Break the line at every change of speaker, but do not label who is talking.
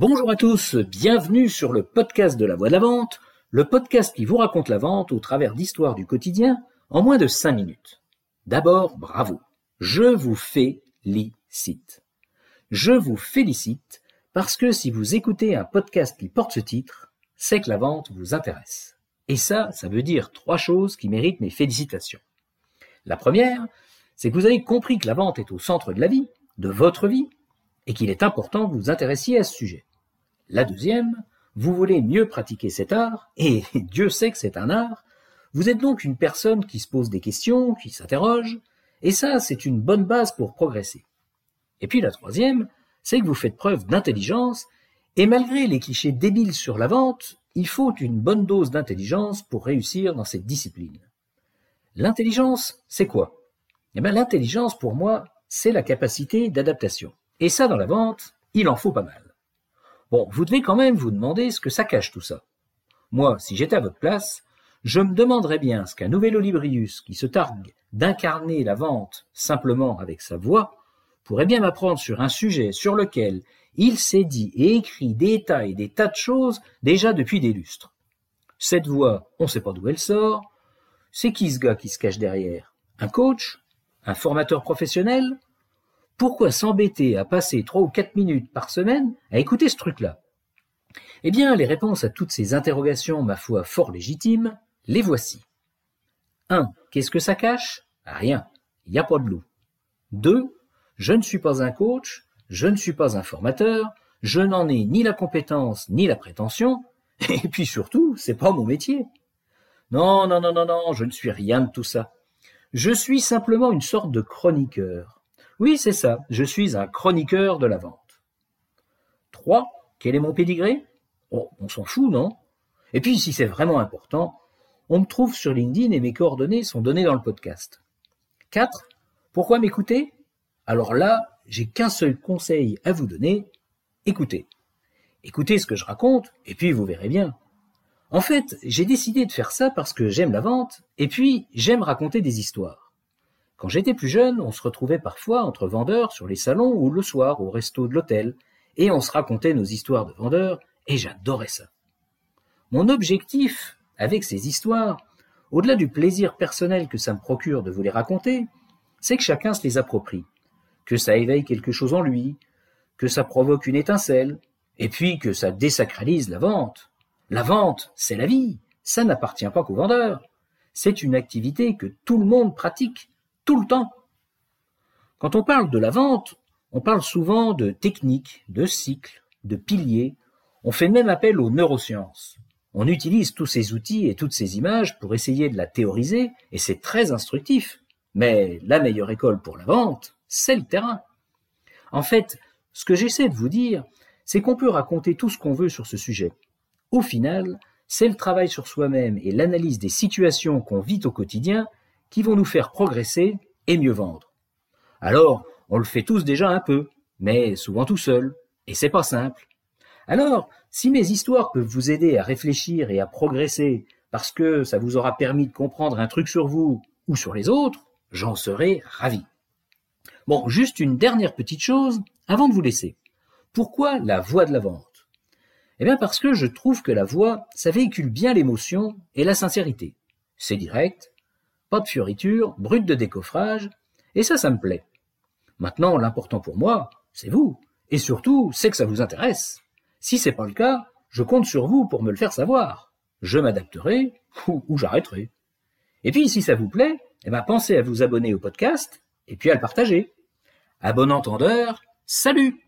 Bonjour à tous, bienvenue sur le podcast de la voix de la vente, le podcast qui vous raconte la vente au travers d'histoires du quotidien en moins de 5 minutes. D'abord, bravo. Je vous félicite. Je vous félicite parce que si vous écoutez un podcast qui porte ce titre, c'est que la vente vous intéresse. Et ça, ça veut dire trois choses qui méritent mes félicitations. La première, c'est que vous avez compris que la vente est au centre de la vie, de votre vie, et qu'il est important que vous vous intéressiez à ce sujet. La deuxième, vous voulez mieux pratiquer cet art, et Dieu sait que c'est un art, vous êtes donc une personne qui se pose des questions, qui s'interroge, et ça, c'est une bonne base pour progresser. Et puis la troisième, c'est que vous faites preuve d'intelligence, et malgré les clichés débiles sur la vente, il faut une bonne dose d'intelligence pour réussir dans cette discipline. L'intelligence, c'est quoi? Eh bien, l'intelligence, pour moi, c'est la capacité d'adaptation. Et ça, dans la vente, il en faut pas mal. Bon, vous devez quand même vous demander ce que ça cache tout ça. Moi, si j'étais à votre place, je me demanderais bien ce qu'un nouvel Olibrius qui se targue d'incarner la vente simplement avec sa voix pourrait bien m'apprendre sur un sujet sur lequel il s'est dit et écrit des tas et des tas de choses déjà depuis des lustres. Cette voix, on ne sait pas d'où elle sort. C'est qui ce gars qui se cache derrière? Un coach? Un formateur professionnel? Pourquoi s'embêter à passer trois ou quatre minutes par semaine à écouter ce truc-là? Eh bien, les réponses à toutes ces interrogations, ma foi, fort légitimes, les voici. 1. Qu'est-ce que ça cache? Rien. Il n'y a pas de loup. 2. Je ne suis pas un coach, je ne suis pas un formateur, je n'en ai ni la compétence ni la prétention, et puis surtout, c'est pas mon métier. Non, non, non, non, non, je ne suis rien de tout ça. Je suis simplement une sorte de chroniqueur oui, c'est ça, je suis un chroniqueur de la vente. 3. Quel est mon pédigré Oh, on s'en fout, non? Et puis, si c'est vraiment important, on me trouve sur LinkedIn et mes coordonnées sont données dans le podcast. 4. Pourquoi m'écouter? Alors là, j'ai qu'un seul conseil à vous donner, écoutez. Écoutez ce que je raconte, et puis vous verrez bien. En fait, j'ai décidé de faire ça parce que j'aime la vente, et puis j'aime raconter des histoires. Quand j'étais plus jeune, on se retrouvait parfois entre vendeurs sur les salons ou le soir au resto de l'hôtel, et on se racontait nos histoires de vendeurs, et j'adorais ça. Mon objectif avec ces histoires, au-delà du plaisir personnel que ça me procure de vous les raconter, c'est que chacun se les approprie, que ça éveille quelque chose en lui, que ça provoque une étincelle, et puis que ça désacralise la vente. La vente, c'est la vie, ça n'appartient pas qu'aux vendeurs. C'est une activité que tout le monde pratique, tout le temps. Quand on parle de la vente, on parle souvent de technique, de cycle, de piliers. On fait même appel aux neurosciences. On utilise tous ces outils et toutes ces images pour essayer de la théoriser, et c'est très instructif. Mais la meilleure école pour la vente, c'est le terrain. En fait, ce que j'essaie de vous dire, c'est qu'on peut raconter tout ce qu'on veut sur ce sujet. Au final, c'est le travail sur soi-même et l'analyse des situations qu'on vit au quotidien qui vont nous faire progresser et mieux vendre. Alors, on le fait tous déjà un peu, mais souvent tout seul, et c'est pas simple. Alors, si mes histoires peuvent vous aider à réfléchir et à progresser parce que ça vous aura permis de comprendre un truc sur vous ou sur les autres, j'en serai ravi. Bon, juste une dernière petite chose avant de vous laisser. Pourquoi la voix de la vente? Eh bien parce que je trouve que la voix, ça véhicule bien l'émotion et la sincérité. C'est direct, pas de fioritures, brut de décoffrage, et ça, ça me plaît. Maintenant, l'important pour moi, c'est vous, et surtout, c'est que ça vous intéresse. Si c'est pas le cas, je compte sur vous pour me le faire savoir. Je m'adapterai ou, j'arrêterai. Et puis, si ça vous plaît, eh ben, pensez à vous abonner au podcast et puis à le partager. À bon entendeur, salut!